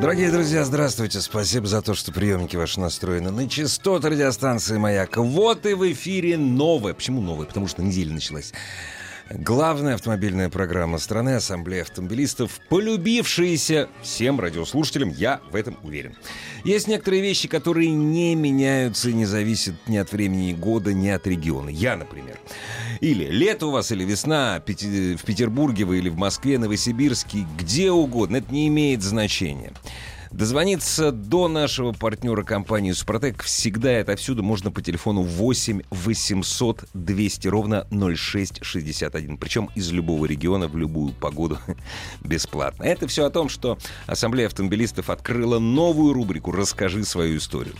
Дорогие друзья, здравствуйте. Спасибо за то, что приемники ваши настроены на частоты радиостанции «Маяк». Вот и в эфире новое. Почему новое? Потому что неделя началась. Главная автомобильная программа страны Ассамблея автомобилистов, полюбившаяся всем радиослушателям, я в этом уверен. Есть некоторые вещи, которые не меняются и не зависят ни от времени года, ни от региона. Я, например. Или лето у вас, или весна, в Петербурге вы или в Москве, Новосибирске, где угодно, это не имеет значения. Дозвониться до нашего партнера компании «Супротек» всегда и отовсюду можно по телефону 8 800 200 ровно 0661. Причем из любого региона в любую погоду бесплатно. Это все о том, что Ассамблея автомобилистов открыла новую рубрику «Расскажи свою историю».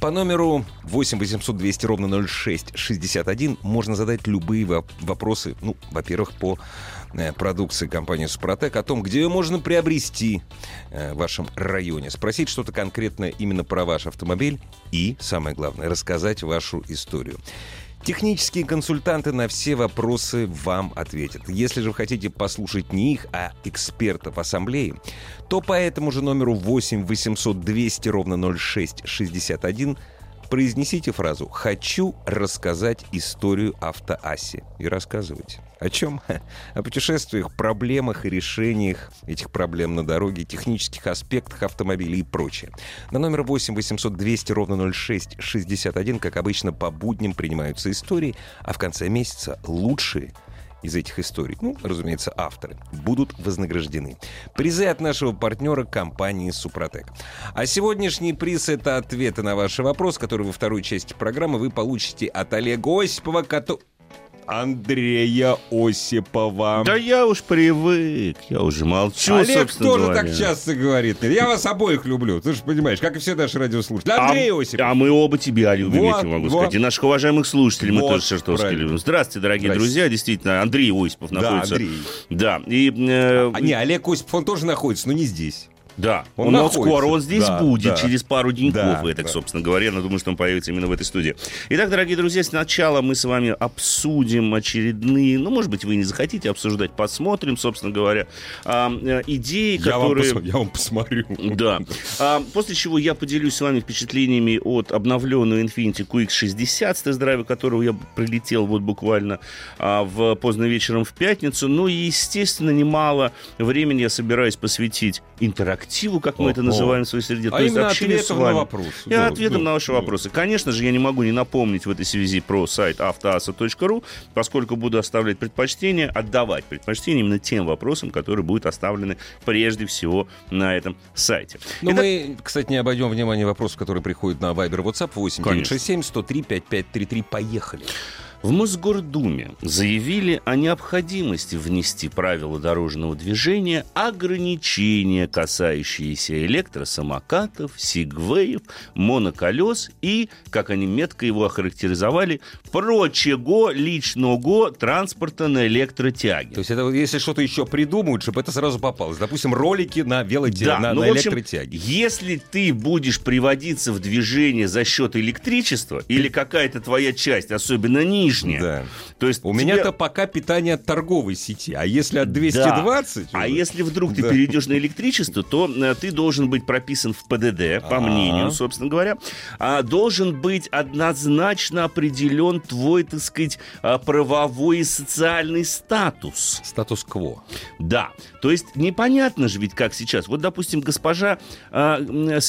По номеру 8 800 200 ровно 0661 можно задать любые вопросы. Ну, во-первых, по продукции компании «Супротек», о том, где ее можно приобрести э, в вашем районе, спросить что-то конкретное именно про ваш автомобиль и, самое главное, рассказать вашу историю. Технические консультанты на все вопросы вам ответят. Если же вы хотите послушать не их, а экспертов ассамблеи, то по этому же номеру 8 800 200 ровно 0661 произнесите фразу «Хочу рассказать историю автоасси» и рассказывайте. О чем? О путешествиях, проблемах и решениях этих проблем на дороге, технических аспектах автомобиля и прочее. На номер 8 800 200 ровно 06 61, как обычно, по будням принимаются истории, а в конце месяца лучшие из этих историй, ну, разумеется, авторы, будут вознаграждены. Призы от нашего партнера компании «Супротек». А сегодняшний приз — это ответы на ваши вопросы, которые во второй части программы вы получите от Олега Осипова, который... Андрея Осипова. Да я уж привык, я уже молчу, Олег тоже говоря. так часто говорит. Я вас обоих люблю, ты же понимаешь, как и все наши радиослушатели. Андрей а, Осипов. А мы оба тебя любим, вот, я тебе могу вот. сказать. И наших уважаемых слушателей вот, мы тоже чертовски правильно. любим. Здравствуйте, дорогие Здрасте. друзья. Действительно, Андрей Осипов находится. Да, Андрей. Да, и... э, А, не, Олег Осипов, он тоже находится, но не здесь. Да, Он находится. скоро он здесь Да, будет, да. через пару деньков, Да, это, да. собственно говоря. Я думаю, что он появится именно в этой студии. Итак, дорогие друзья, сначала мы с вами обсудим очередные, ну, может быть, вы не захотите обсуждать, посмотрим, собственно говоря, а, идеи, Я, вам которые... пос- я вам посмотрю. Да. А, после чего я поделюсь с вами впечатлениями от обновленного Infiniti QX60, с тест-драйва которого я прилетел вот буквально а, в поздно вечером в пятницу. Ну и, естественно, немало времени я собираюсь посвятить интерактиву, как мы это О, называем в своей среде. А то есть общению с ответом на вами. вопрос. И Да, ответом да, на ваши да. вопросы. Конечно же, я не могу не напомнить в этой связи про сайт автоаса.ру, поскольку буду оставлять предпочтение, отдавать предпочтение именно тем вопросам, которые будут оставлены прежде всего на этом сайте. Ну, Итак, мы, кстати, не обойдем внимание вопросов, которые приходят на Viber WhatsApp 8 Конечно. 967 103 5533. Поехали. В Мосгордуме заявили о необходимости внести правила дорожного движения ограничения, касающиеся электросамокатов, сигвеев, моноколес и, как они метко его охарактеризовали, прочего личного транспорта на электротяге. То есть это если что-то еще придумают, чтобы это сразу попалось. Допустим, ролики на велоте, Да, на, ну, на общем, электротяге. если ты будешь приводиться в движение за счет электричества или какая-то твоя часть, особенно нижняя, Да. то есть У тебе- меня-то пока питание от торговой сети, а если от 220... А уже- если вдруг ты Да. перейдешь на электричество, то э, ты должен быть прописан в ПДД, по А. мнению, собственно говоря. А должен быть однозначно определен твой, так сказать, а, правовой и социальный статус. Статус-кво. Да, то есть непонятно же ведь как сейчас. Вот, допустим, госпожа а,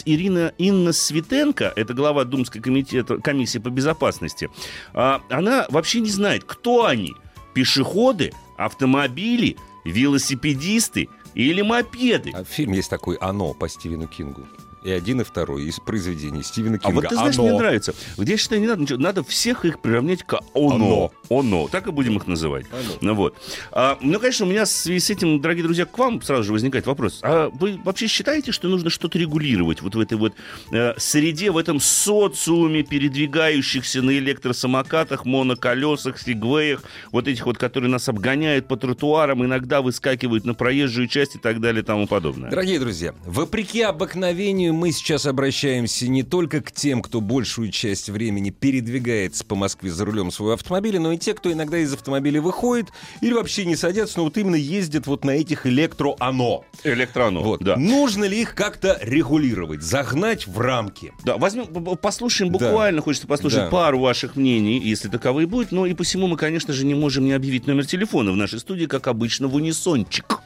Ирина Инна Светенко, это глава Думской комитета, комиссии по безопасности, а, она вообще не знает, кто они. Пешеходы, автомобили, велосипедисты или мопеды. А фильм есть такой «Оно» по Стивену Кингу. И один, и второй из произведений Стивена Кинга. А вот ты знаешь, «Оно». мне нравится. Где я считаю, не надо ничего, надо всех их приравнять к оно. «Оно». ОНО. Так и будем их называть. Ну, вот. А, ну, конечно, у меня в связи с этим, дорогие друзья, к вам сразу же возникает вопрос. А вы вообще считаете, что нужно что-то регулировать вот в этой вот э, среде, в этом социуме передвигающихся на электросамокатах, моноколесах, сигвеях, вот этих вот, которые нас обгоняют по тротуарам, иногда выскакивают на проезжую часть и так далее и тому подобное? Дорогие друзья, вопреки обыкновению мы сейчас обращаемся не только к тем, кто большую часть времени передвигается по Москве за рулем своего автомобиля, но и те, кто иногда из автомобиля выходит или вообще не садятся, но вот именно ездят вот на этих электро-оно. Электроно, Вот. да. Нужно ли их как-то регулировать, загнать в рамки? Да, возьмем, послушаем буквально, хочется послушать Да. пару ваших мнений, если таковые будут. Ну и посему мы, конечно же, не можем не объявить номер телефона в нашей студии, как обычно, в унисончик.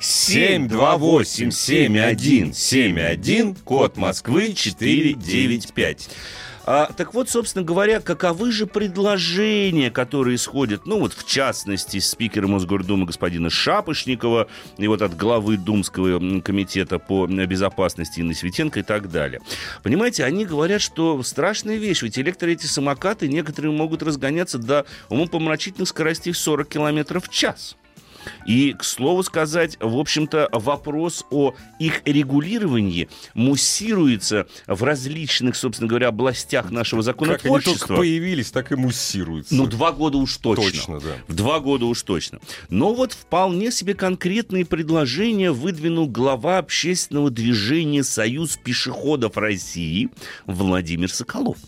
728-7171, код Москвы 495. А, так вот, собственно говоря, каковы же предложения, которые исходят, ну вот в частности, с спикера Мосгордумы господина Шапошникова и вот от главы Думского комитета по безопасности Инны Светенко и так далее. Понимаете, они говорят, что страшная вещь, ведь электро эти самокаты некоторые могут разгоняться до умопомрачительных скоростей 40 километров в час. И, к слову сказать, в общем-то, вопрос о их регулировании муссируется в различных, собственно говоря, областях нашего Как они только законотворчества. появились, так и муссируются. Ну, два года уж точно. Точно, да. В два года уж точно. Но вот вполне себе конкретные предложения выдвинул глава общественного движения «Союз пешеходов России» Владимир Соколов.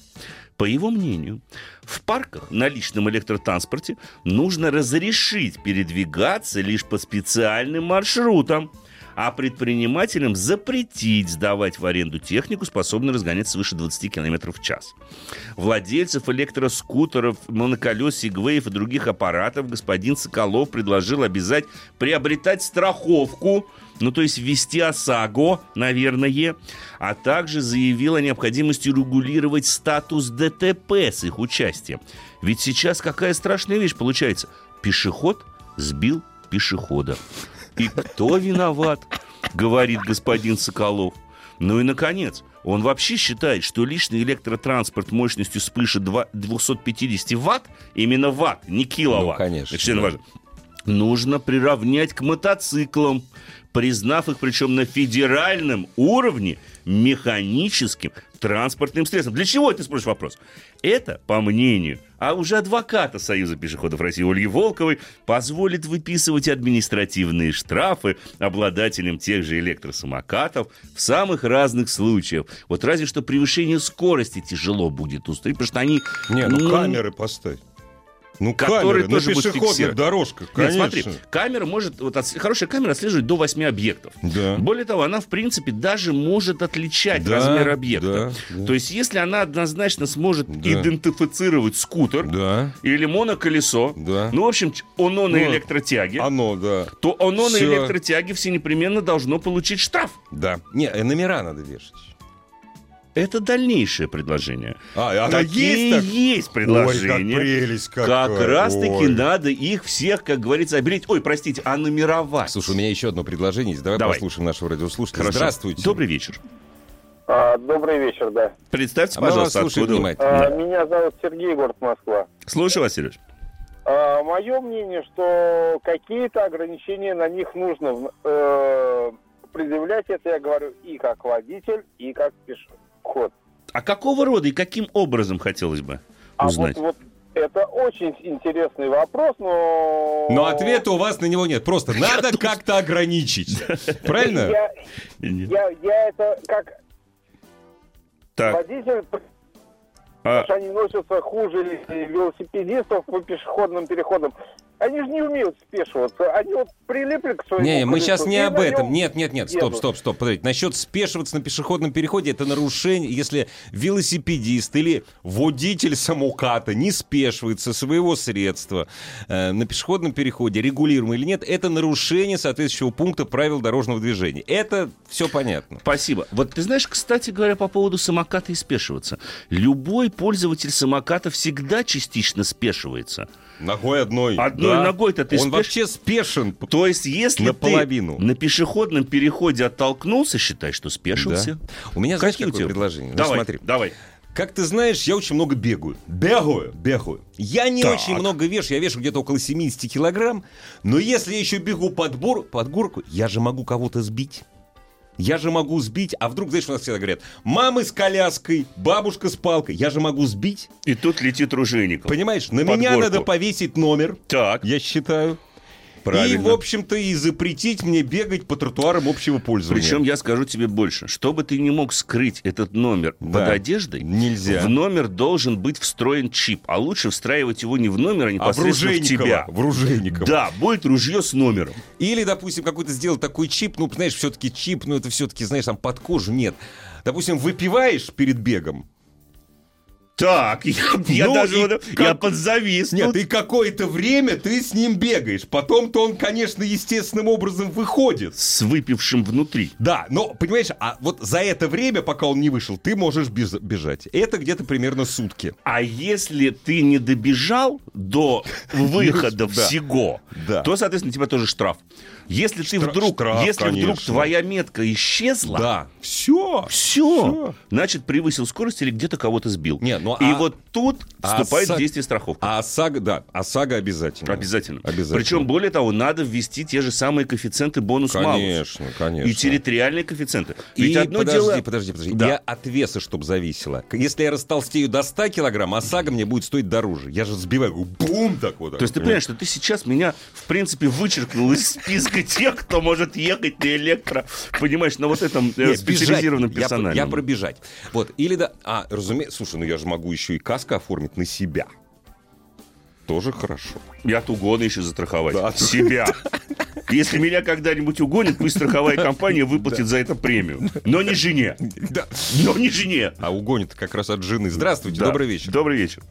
По его мнению, в парках на личном электротранспорте нужно разрешить передвигаться лишь по специальным маршрутам, а предпринимателям запретить сдавать в аренду технику, способную разгоняться свыше 20 км в час. Владельцев электроскутеров, моноколес, сигвеев и других аппаратов господин Соколов предложил обязать приобретать страховку, ну то есть ввести ОСАГО, наверное, а также заявил о необходимости регулировать статус ДТП с их участием. Ведь сейчас какая страшная вещь получается. Пешеход сбил пешехода. И кто виноват, говорит господин Соколов. Ну и, наконец, он вообще считает, что личный электротранспорт мощностью свыше два- 250 ватт, именно ватт, не киловатт, Ну, конечно, это да. важно, нужно приравнять к мотоциклам, признав их, причем на федеральном уровне, механическим транспортным средством. Для чего это, спросишь вопрос? Это, по мнению, а уже адвоката Союза пешеходов России Ольги Волковой, позволит выписывать административные штрафы обладателям тех же электросамокатов в самых разных случаях. Вот разве что превышение скорости тяжело будет установить, потому что они... Не, ну, ну, камеры поставь. Ну, Которые камеры тоже на пешеходных фиксировать. дорожках, Нет, конечно. смотри, камера может, вот хорошая камера отслеживает до 8 объектов. Да. Более того, она, в принципе, даже может отличать Да, размер объекта. да, да. То есть, если она однозначно сможет Да. идентифицировать скутер Да. или моноколесо, Да. ну, в общем, оно на Ну, электротяге, Оно, да. то оно на Всё. электротяге все непременно должно получить штраф. Да. Не, э, номера надо вешать. Это дальнейшее предложение. А, она Такие есть так? есть Ой, предложения. как прелесть Как какая. раз-таки Ой. надо их всех, как говорится, обелить. Ой, простите, а нумеровать. Слушай, у меня еще одно предложение есть. Давай, Давай. послушаем нашего радиослушателя. Хорошо. Здравствуйте. Добрый вечер. А, добрый вечер, да. Представьте, А вас пожалуйста, откуда вы. А, меня зовут Сергей, город Москва. Слушаю вас, Сереж. А, мое мнение, что какие-то ограничения на них нужно э, предъявлять. Это я говорю и как водитель, и как пешеход. А какого рода и каким образом хотелось бы А узнать? вот, вот это очень интересный вопрос, но... Но ответа у вас на него нет. Просто надо как-то ограничить. Правильно? Я, Нет. я, я это как Так, водитель, а, потому что они носятся хуже велосипедистов по пешеходным переходам. Они же не умеют спешиваться. Они вот прилипли к своему Не, мы колесу сейчас не об этом. Нет, нет, нет, стоп, стоп, стоп. Подождите. Насчет спешиваться на пешеходном переходе это нарушение, если велосипедист или водитель самоката не спешивается со своего средства э, на пешеходном переходе, регулируемо или нет, это нарушение соответствующего пункта правил дорожного движения. Это все понятно. спасибо. Вот ты знаешь, кстати говоря, по поводу самоката и спешиваться. Любой пользователь самоката всегда частично спешивается. Ногой одной. Одной ногой-то ты Он спеш- вообще спешен. То есть, если Наполовину. ты на пешеходном переходе оттолкнулся, считай, что спешился. Да. У меня, знаешь, Какие у какое тебя? предложение? Ну, Давай, смотри. давай. Как ты знаешь, я очень много бегаю. Бегаю, бегаю. Я не Так. очень много вешу, я вешу где-то около 70 килограмм. Но если я еще бегу под, бор- под горку, я же могу кого-то сбить. Я же могу сбить, а вдруг, знаешь, у нас всегда говорят, мамы с коляской, бабушка с палкой, я же могу сбить. И тут летит ружейников. Понимаешь, на меня горку. надо повесить номер, Так, я считаю. Правильно. И, в общем-то, и запретить мне бегать по тротуарам общего пользования. Причем я скажу тебе больше. Чтобы ты не мог скрыть этот номер Да. под одеждой, Нельзя. в номер должен быть встроен чип. А лучше встраивать его не в номер, а а в непосредственно в, тебя. В Ружейникова. Да, будет ружье с номером. Или, допустим, какой-то сделать такой чип, ну, знаешь, все-таки чип, ну, это все-таки, знаешь, там под кожу нет. Допустим, выпиваешь перед бегом. Так, я, я Ну даже вот- как- я подзавис. Нет, тут. и какое-то время ты с ним бегаешь. Потом-то он, конечно, естественным образом выходит. С выпившим внутри. Да, но, понимаешь, а вот за это время, пока он не вышел, ты можешь без- бежать. Это где-то примерно сутки. А если ты не добежал до выхода Да. всего, то, соответственно, тебя тоже штраф. Если ты Штраф- вдруг, штраф, если вдруг конечно. твоя метка исчезла, Да. Все. все, значит превысил скорость или где-то кого-то сбил. Не, ну, И а- вот тут а вступает са- в действие страховка. А ОСАГО, да, ОСАГО обязательно. Обязательно. Обязательно. Причем, более того, надо ввести те же самые коэффициенты бонус-малус. Конечно, конечно. И территориальные коэффициенты. И Ведь одно подожди, дело... подожди, подожди. Да. Я от веса, чтобы зависело. Если я растолстею до 100 килограмм, ОСАГО мне будет стоить дороже. Я же сбиваю, бум, так вот. То есть ты понимаешь, что ты сейчас меня, в принципе, вычеркнул из списка тех, кто может ехать на электро, понимаешь, на вот этом э, Нет, специализированном бежать. Я. Я, пробежать. Вот. Или да. А, разумеется, слушай, ну я же могу еще и каско оформить на себя. Тоже хорошо. Я от угона еще застраховать. Да. Себя. Если меня когда-нибудь угонят, пусть страховая компания выплатит за это премию. Но не жене. Да. Но не жене. А угонит как раз от жены. Здравствуйте, добрый вечер. Добрый вечер.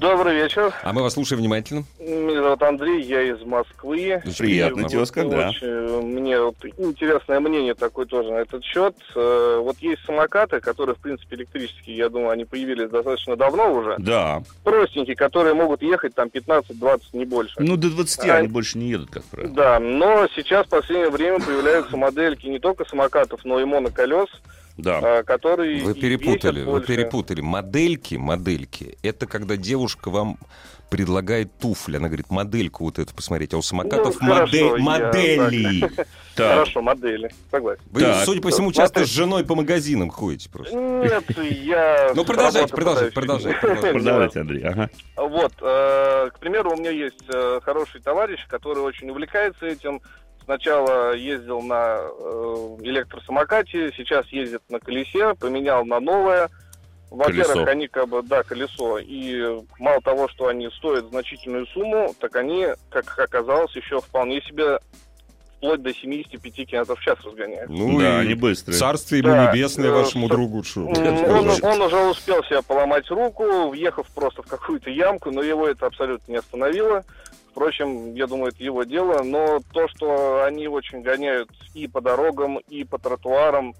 Добрый вечер. А мы вас слушаем внимательно. Меня зовут Андрей, я из Москвы. Приятно, И вот тезка, да. очень, Мне вот интересное мнение такое тоже на этот счет. Э, Вот есть самокаты, которые, в принципе, электрические, я думаю, они появились достаточно давно уже. Да. Простенькие, которые могут ехать там 15-20, не больше. Ну, до 20 А- они больше не едут, как правило. Да, но сейчас в последнее время появляются модельки не только самокатов, но и моноколес, Да. а, которые Вы перепутали, вы больше. перепутали. Модельки, модельки. Это когда девушка вам предлагает туфли. Она говорит, модельку вот эту посмотреть. А у самокатов Ну, хорошо, модель, я модели. Так. Хорошо, модели, согласен. Вы, Так. судя по всему, часто Смотри. с женой по магазинам ходите просто. Нет, я... Ну, продолжайте, продолжайте, продолжайте. Продолжайте, Андрей. Ага. Вот, э, к примеру, у меня есть э, хороший товарищ, который очень увлекается этим. Сначала ездил на э, электросамокате, сейчас ездит на колесе, поменял на новое. Во-первых, Колесо. они как бы, да, колесо. И мало того, что они стоят значительную сумму, так они, как оказалось, еще вполне себе вплоть до 75 км в час разгоняют. Ну да, и они быстрые. царствие ему Да, небесное э, вашему что- другу. шо. М, Он, он уже успел себя поломать руку, въехав просто в какую-то ямку, но его это абсолютно не остановило. Впрочем, я думаю, это его дело. Но то, что они очень гоняют и по дорогам, и по тротуарам,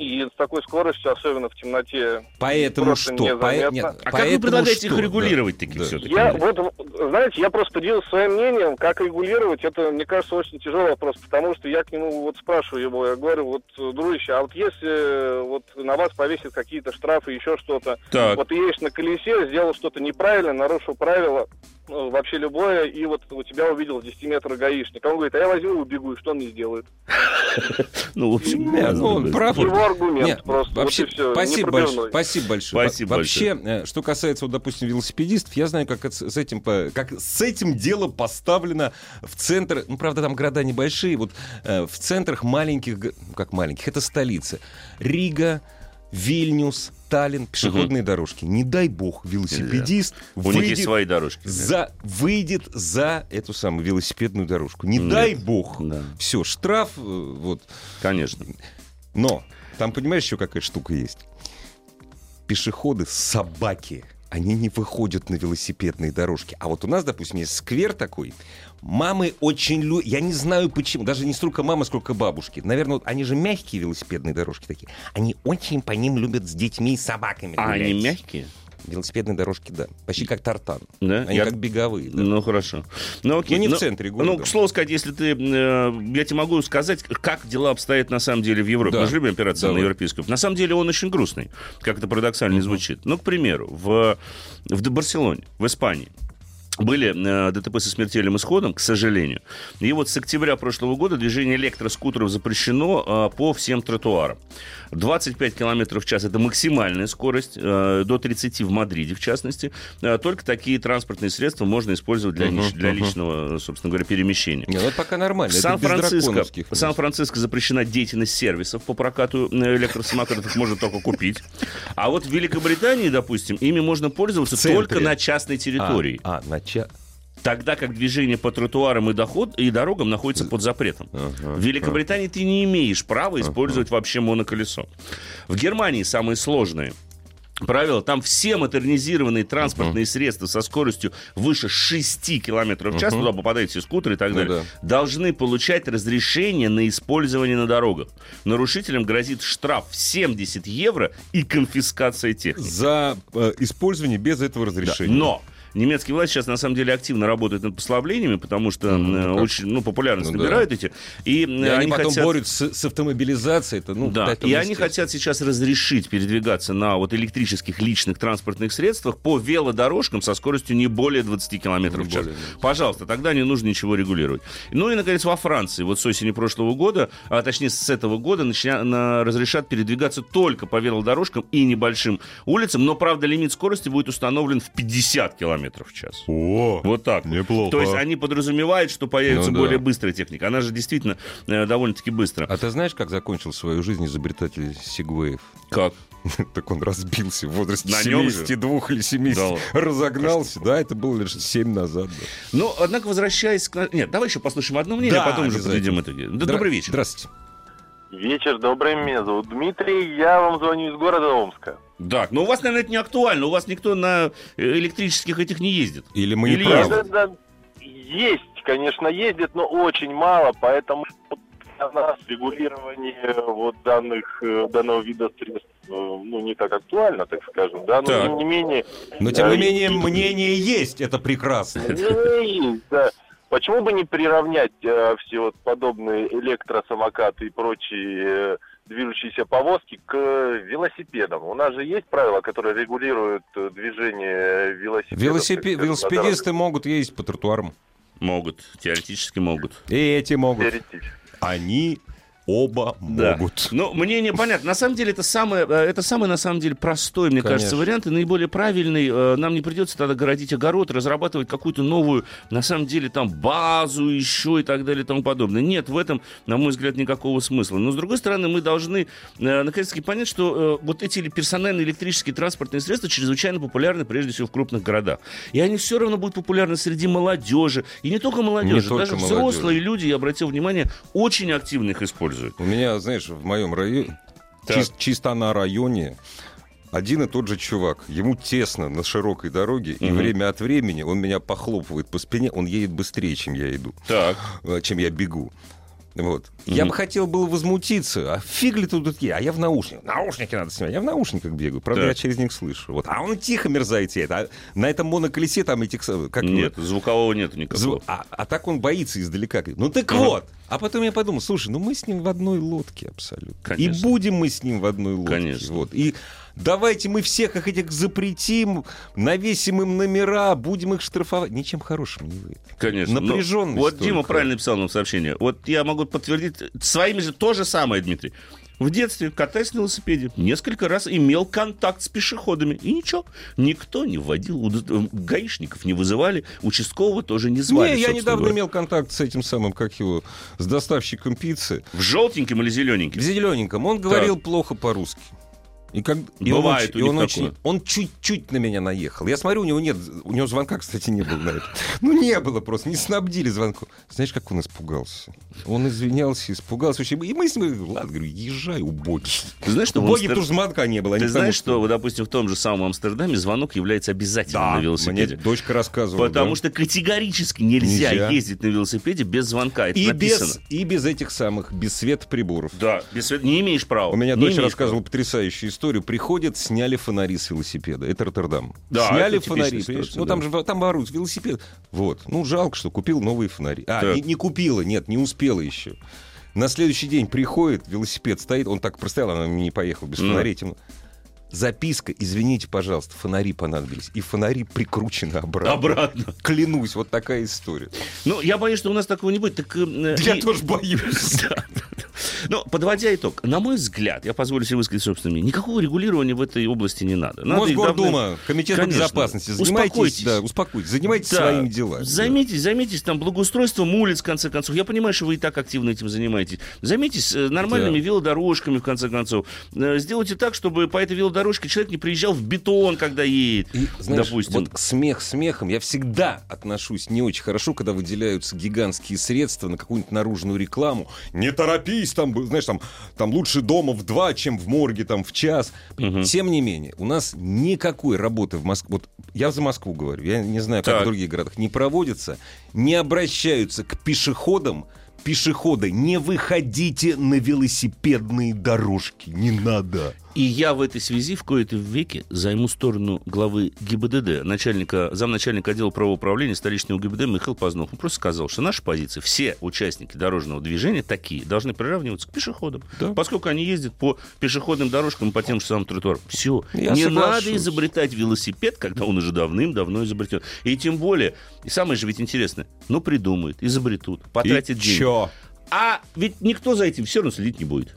и с такой скоростью, особенно в темноте. Поэтому что? По- незаметно. нет, А как вы предлагаете их что? регулировать Да, таки да. все-таки? Я вот, знаете, я просто поделился своим мнением, как регулировать. Это, мне кажется, очень тяжелый вопрос, потому что я к нему вот спрашиваю его, я говорю, вот, дружище, а вот если э, вот на вас повесят какие-то штрафы, еще что-то, Так. Вот ты едешь на колесе, сделал что-то неправильно, нарушил правила, вообще любое, и вот у тебя увидел с 10 метров гаишник. Он говорит, а я возьму и убегу, и что он не сделает? Ну, в общем, ну, он да. прав. Его аргумент Нет, просто. вообще, вот и все, спасибо, большое, спасибо большое. Вообще, э, что касается, вот, допустим, велосипедистов, я знаю, как это с этим, как с этим дело поставлено в центр. Ну, правда, там города небольшие, вот э, в центрах маленьких, ну, как маленьких, это столицы. Рига, Вильнюс, Таллин, пешеходные дорожки. Не дай бог, велосипедист У них есть выйдет свои дорожки. за, выйдет за эту самую велосипедную дорожку. Не Нет. дай бог. Да. Все, штраф, э, вот. Конечно. Но там, понимаешь, еще какая штука есть? Пешеходы, собаки, они не выходят на велосипедные дорожки. А вот у нас, допустим, есть сквер такой. Мамы очень любят... Я не знаю почему. Даже не столько мамы, сколько бабушки. Наверное, вот они же мягкие велосипедные дорожки такие. Они очень по ним любят с детьми и собаками А гулять. они мягкие? Велосипедные дорожки, да. Почти как тартан. Да? Они Я- как беговые. да. Ну, хорошо. Ну, окей. Ну, не в Ну, центре города. Ну, к слову сказать, если ты... э, я тебе могу сказать, как дела обстоят на самом деле в Европе. Да. Мы же любим опираться на Давай. европейскую. На самом деле он очень грустный, как это парадоксально не звучит. Ну, к примеру, в, в Барселоне, в Испании, были э, ДТП со смертельным исходом, к сожалению. И вот с октября прошлого года движение электроскутеров запрещено э, по всем тротуарам. 25 км в час – это максимальная скорость, э, до 30 в Мадриде, в частности. Э, только такие транспортные средства можно использовать для, лич- для личного, собственно говоря, перемещения. Не, ну это пока нормально. Сан-Франциско, Сан-Франциско запрещена деятельность сервисов по прокату э, электросамокатов, их можно только купить. А вот в Великобритании, допустим, ими можно пользоваться только на частной территории. А, а, нача... Тогда как движение по тротуарам и, доход, и дорогам находится под запретом. Ага, В Великобритании ты не имеешь права использовать вообще моноколесо. В Германии самые сложные правила. Там все модернизированные транспортные средства со скоростью выше 6 км в час, туда попадают все скутеры и так Ну далее, да. должны получать разрешение на использование на дорогах. Нарушителям грозит штраф в 70 евро и конфискация техники. За э, использование без этого Да, разрешения. Но немецкие власти сейчас на самом деле активно работают над послаблениями, потому что Ну, э, очень ну, популярность Ну, да. набирают эти. И, э, И они, они потом хотят... борются с, с автомобилизацией. Это, ну, Да, и они хотят сейчас разрешить передвигаться на вот электрических личных транспортных средствах по велодорожкам со скоростью не более 20 км в час. более, Пожалуйста, тогда не нужно ничего регулировать. Ну и, наконец, во Франции, вот с осени прошлого года, а точнее с этого года, начня- на- разрешат передвигаться только по велодорожкам и небольшим улицам, но, правда, лимит скорости будет установлен в 50 км в час. О, Вот так. неплохо. То есть они подразумевают, что появится Ну да. более быстрая техника. Она же действительно э, довольно-таки быстро. А ты знаешь, как закончил свою жизнь изобретатель Сигвеев? Как? Так он разбился в возрасте На нем же? 72 или 70. Да. Разогнался. Да, это было лишь 7 назад. да. Но, однако, возвращаясь к... Нет, давай еще послушаем одно мнение, Да, а потом уже подведем итоги. Да, Дра- добрый вечер. Здравствуйте. Вечер добрый, меня зовут Дмитрий, я вам звоню из города Омска. Так, но у вас, наверное, это не актуально. У вас никто на э, электрических этих не ездит. Или мы Или не правы? Да, да, есть, конечно, ездит, но очень мало, поэтому для нас регулирование вот данных, э, данного вида средств э, ну, не так актуально, так скажем, да, но Так. тем не менее... Но тем не э, менее мнение есть, это прекрасно. есть, да. Почему бы не приравнять э, все вот подобные электросамокаты и прочие э, движущиеся повозки к велосипедам? У нас же есть правила, которые регулируют э, движение велосипедов. Велосипе- Велосипедисты могут ездить по тротуарам. Могут, теоретически могут. И эти могут. Теоретически. Они оба Да. могут. Ну, мнение понятно. На самом деле, это самое, э, это самый, на самом деле, простой, мне Конечно. кажется, вариант, и наиболее правильный. Э, Нам не придется тогда городить огород, разрабатывать какую-то новую, на самом деле, там, базу еще и так далее и тому подобное. Нет, в этом, на мой взгляд, никакого смысла. Но, с другой стороны, мы должны, э, наконец-таки, понять, что вот эти персональные электрические транспортные средства чрезвычайно популярны, прежде всего, в крупных городах. И они все равно будут популярны среди молодежи. И не только молодежи, только даже молодежи. взрослые люди, я обратил внимание, очень активно их используют. У меня, знаешь, в моем районе, чис- чисто на районе, один и тот же чувак. Ему тесно на широкой дороге, и Мгм. время от времени он меня похлопывает по спине, он едет быстрее, чем я иду, Так. э, чем я бегу. Вот. Я бы хотел было возмутиться, а фиг ли тут такие? А я в наушниках. Наушники надо снимать. Я в наушниках бегаю. Правда, Так. я через них слышу. Вот. А он тихо мерзает. А на этом моноколесе там этих... са- Как его? Нет, звукового нету никакого. Зву- А, а так он боится издалека. Ну так Ага. вот. А потом я подумал, слушай, ну мы с ним в одной лодке абсолютно. Конечно. И будем мы с ним в одной лодке. Конечно. Вот. И давайте мы всех их этих запретим, навесим им номера, будем их штрафовать. Ничем хорошим не выйдет. Конечно. Напряженность Вот Дима только. правильно написал нам сообщение. Вот я могу подтвердить своими же то же самое, Дмитрий. В детстве, катаясь на велосипеде, несколько раз имел контакт с пешеходами. И ничего, никто не вводил, э, гаишников не вызывали, участкового тоже не звали. не, я недавно говоря. имел контакт с этим самым, как его, с доставщиком пиццы. В желтеньком или В зелененьком? зелененьком. Он говорил плохо по-русски. И как, и он Бывает у и он, очень, такое. он чуть-чуть на меня наехал. Я смотрю, у него нет, у него звонка, кстати, не было на это. Ну, не было просто, не снабдили звонку. Знаешь, как он испугался? Он извинялся, испугался очень. И мы с ним, ладно, говорю, езжай, убогий. Ты знаешь, что Убогий, Амстер- потому что звонка не было. а Ты потому, знаешь, что, вот, допустим, в том же самом Амстердаме звонок является обязательным Да, на мне велосипеде? дочка рассказывала. Потому да. что категорически нельзя, Нельзя. ездить на велосипеде без звонка. Это И написано. без, и без этих самых, без светоприборов. Да, без света- не имеешь права. У меня Не дочь рассказывала потрясающую историю. Приходят, сняли фонари с велосипеда. Это Роттердам. Да, сняли это фонари. ситуация, Ну, там да. же там воруют велосипед. Вот. Ну, жалко, что купил новые фонари. А, не, не купила, нет, не успела еще. На следующий день приходит, велосипед стоит, он так простоял, она не поехал без фонарей. темно. Записка, извините, пожалуйста, фонари понадобились. И фонари прикручены обратно. Обратно. Клянусь, вот такая история. Ну, я боюсь, что у нас такого не будет. Так, э, Я и- тоже боюсь. Да. Но, подводя итог, на мой взгляд, я позволю себе высказать собственное мнение, никакого регулирования в этой области не надо. Надо Мосгордума, давно- Комитет Конечно. безопасности. Занимайтесь, Успокойтесь. да, успокойтесь. Занимайтесь Да. своими делами. Займитесь, займитесь там благоустройством улиц, в конце концов. Я понимаю, что вы и так активно этим занимаетесь. Займитесь э, нормальными Да. велодорожками, в конце концов. Э, Сделайте так, чтобы по этой велодорожке человек не приезжал в бетон, когда едет. И, знаешь, допустим. вот смех смехом. Я всегда отношусь не очень хорошо, когда выделяются гигантские средства на какую-нибудь наружную рекламу. Не торопись, там, б- знаешь, там, там лучше дома в два, чем в морге там в час. Тем не менее, у нас никакой работы в Москве, вот я за Москву говорю, я не знаю, как Так. в других городах, не проводится, не обращаются к пешеходам, Пешеходы, не выходите на велосипедные дорожки, не надо. И я в этой связи в кои-то веке займу сторону главы ГИБДД, начальника, замначальника отдела правоуправления столичного ГИБДД Михаил Познов. Он просто сказал, что наша позиция, все участники дорожного движения такие, должны приравниваться к пешеходам. Да. Поскольку они ездят по пешеходным дорожкам, по тем же самым тротуарам. Все. Я Не соглашусь. надо изобретать велосипед, когда он уже давным-давно изобретен. И тем более, и самое же ведь интересное, ну придумают, изобретут, потратят И деньги. чё? А ведь никто за этим все равно следить не будет.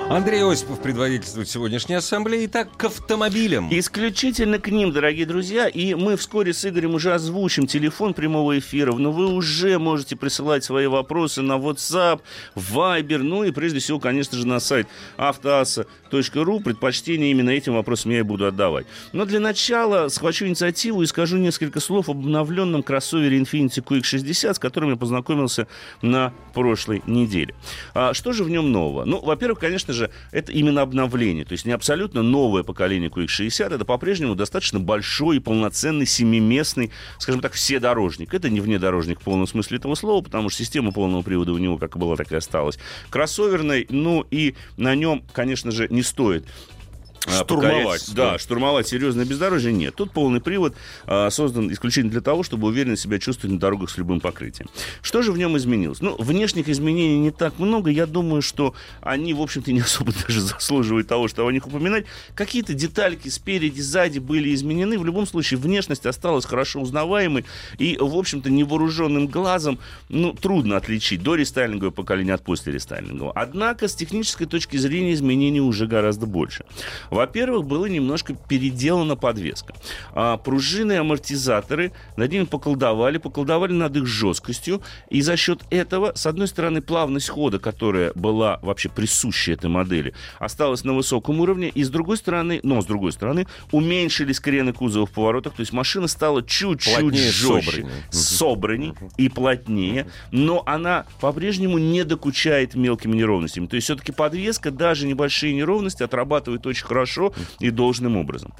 Андрей Осипов предводительствует сегодняшней ассамблеи. Итак, к автомобилям. Исключительно к ним, дорогие друзья. И мы вскоре с Игорем уже озвучим телефон прямого эфира. Но вы уже можете присылать свои вопросы на WhatsApp, Viber, ну и прежде всего, конечно же, на сайт автоаса.ру. Предпочтение именно этим вопросам я и буду отдавать. Но для начала схвачу инициативу и скажу несколько слов об обновленном кроссовере Infiniti QX60, с которым я познакомился на прошлой неделе. А что же в нем нового? Ну, во-первых, конечно же, это именно обновление. То есть не абсолютно новое поколение QX60, это по-прежнему достаточно большой и полноценный семиместный, скажем так, вседорожник. Это не внедорожник в полном смысле этого слова, потому что система полного привода у него как была, так и осталась. Кроссоверный, ну и на нем, конечно же, не стоит. а, Штурмовать, покорять- да. Да, штурмовать серьезное бездорожье нет. Тут полный привод а, создан исключительно для того, чтобы уверенно себя чувствовать на дорогах с любым покрытием. Что же в нем изменилось? Ну, внешних изменений не так много. Я думаю, что они, в общем-то, не особо даже заслуживают того, чтобы о них упоминать. Какие-то детальки спереди, сзади были изменены. В любом случае, внешность осталась хорошо узнаваемой. И, в общем-то, невооруженным глазом, ну, трудно отличить до рестайлингового поколения от после рестайлингового. Однако, с технической точки зрения, изменений уже гораздо больше. Во-первых, была немножко переделана подвеска. А, пружины и амортизаторы над ними поколдовали, поколдовали над их жесткостью. И за счет этого, с одной стороны, плавность хода, которая была вообще присуща этой модели, осталась на высоком уровне. И с другой стороны, но с другой стороны, уменьшились крены кузова в поворотах. То есть машина стала чуть-чуть жестче, собранней и плотнее, но она по-прежнему не докучает мелкими неровностями. То есть все-таки подвеска, даже небольшие неровности, отрабатывает очень хорошо и должным образом.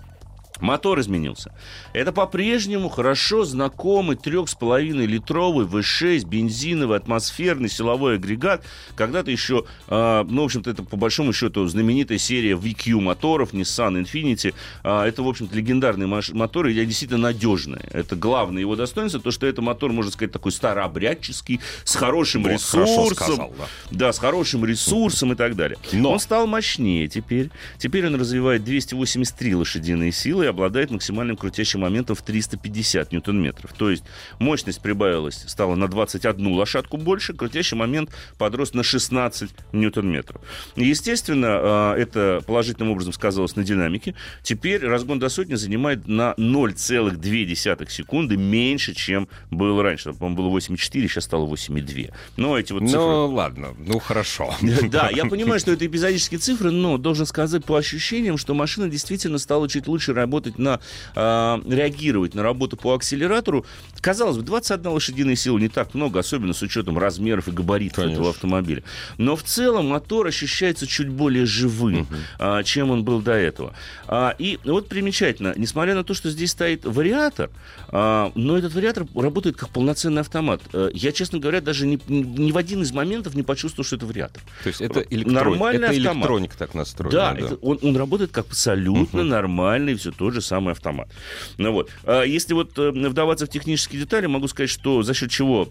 Мотор изменился. Это по-прежнему хорошо знакомый 3,5 литровый V6 бензиновый атмосферный силовой агрегат. Когда-то еще, э, ну, в общем-то, это по большому счету знаменитая серия VQ моторов Nissan Infiniti. А, это, в общем-то, легендарные моторы, и действительно надежные. Это главное его достоинство, то, что это мотор, можно сказать, такой старообрядческий, с хорошим Вот, ресурсом. сказал, да. Да, с хорошим ресурсом и так далее. Но- Он стал мощнее теперь. Теперь он развивает 283 лошадиные силы обладает максимальным крутящим моментом в 350 ньютон-метров. То есть мощность прибавилась, стала на 21 лошадку больше, крутящий момент подрос на 16 ньютон-метров. Естественно, э, это положительным образом сказалось на динамике. Теперь разгон до сотни занимает на 0,2 секунды меньше, чем было раньше. По-моему, было 8,4, сейчас стало 8,2. Но эти вот цифры... Ну, ладно, ну хорошо. Да, я понимаю, что это эпизодические цифры, но должен сказать по ощущениям, что машина действительно стала чуть лучше работать работать на, а, реагировать на работу по акселератору, казалось бы, 21 лошадиная сила не так много, особенно с учетом размеров и габаритов Конечно. этого автомобиля. Но в целом мотор ощущается чуть более живым, а, чем он был до этого. А, и вот примечательно, несмотря на то, что здесь стоит вариатор, а, но этот вариатор работает как полноценный автомат. Э, Я, честно говоря, даже ни, ни в один из моментов не почувствовал, что это вариатор. То есть это, электрон... Нормальный это автомат. электроника так настроена. Да, это- он, он работает как абсолютно нормальный, все тот же самый автомат. Ну вот. А Если вот э, вдаваться в технические детали, могу сказать, что за счет чего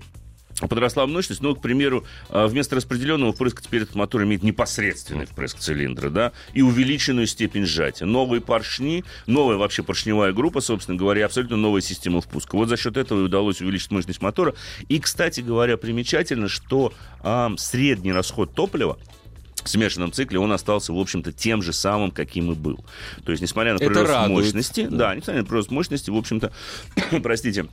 подросла мощность, ну, к примеру, а, вместо распределенного впрыска теперь этот мотор имеет непосредственный впрыск цилиндра, да, и увеличенную степень сжатия. Новые поршни, новая вообще поршневая группа, собственно говоря, абсолютно новая система впуска. Вот за счет этого и удалось увеличить мощность мотора. И, кстати говоря, примечательно, что а, средний расход топлива в смешанном цикле он остался, в общем-то, тем же самым, каким и был. То есть, несмотря на прирост мощности, да. да, несмотря на прирост мощности, в общем-то, простите,